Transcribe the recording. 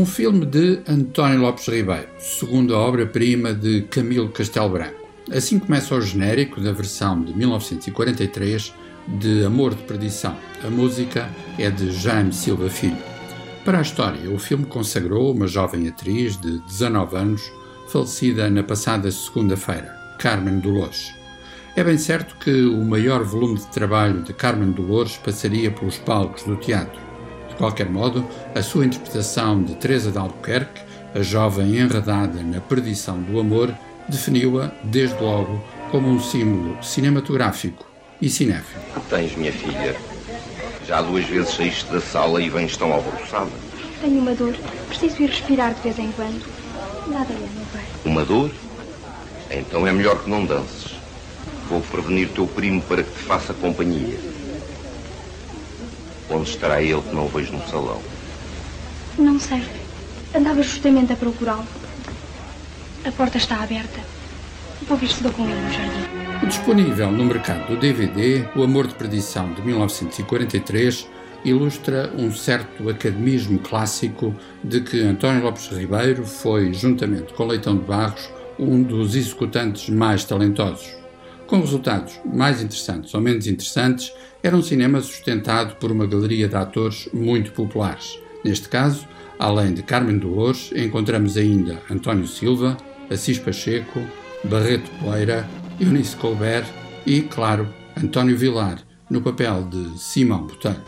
Um filme de António Lopes Ribeiro, segunda obra-prima de Camilo Castelo Branco. Assim começa o genérico da versão de 1943 de Amor de Perdição. A música é de Jaime Silva Filho. Para a história, o filme consagrou uma jovem atriz de 19 anos, falecida na passada segunda-feira, Carmen Dolores. É bem certo que o maior volume de trabalho de Carmen Dolores passaria pelos palcos do teatro qualquer modo, a sua interpretação de Teresa de Albuquerque, a jovem enredada na perdição do amor, definiu-a, desde logo, como um símbolo cinematográfico e cinéfilo. Tens, minha filha. Já duas vezes saíste da sala e vens tão alvoroçada. Tenho uma dor. Preciso ir respirar de vez em quando. Nada é, meu pai. Uma dor? Então é melhor que não dances. Vou prevenir teu primo para que te faça companhia. Onde estará ele que não o vejo no salão? Não sei. Andava justamente a procurá-lo. A porta está aberta. Vou ver se dou com ele no jardim. Disponível no mercado do DVD, O Amor de Perdição de 1943 ilustra um certo academismo clássico de que António Lopes Ribeiro foi, juntamente com Leitão de Barros, um dos executantes mais talentosos. Com resultados mais interessantes ou menos interessantes, era um cinema sustentado por uma galeria de atores muito populares. Neste caso, além de Carmen Dolores, encontramos ainda António Silva, Assis Pacheco, Barreto Poeira, Eunice Colbert e, claro, António Vilar, no papel de Simão Botelho.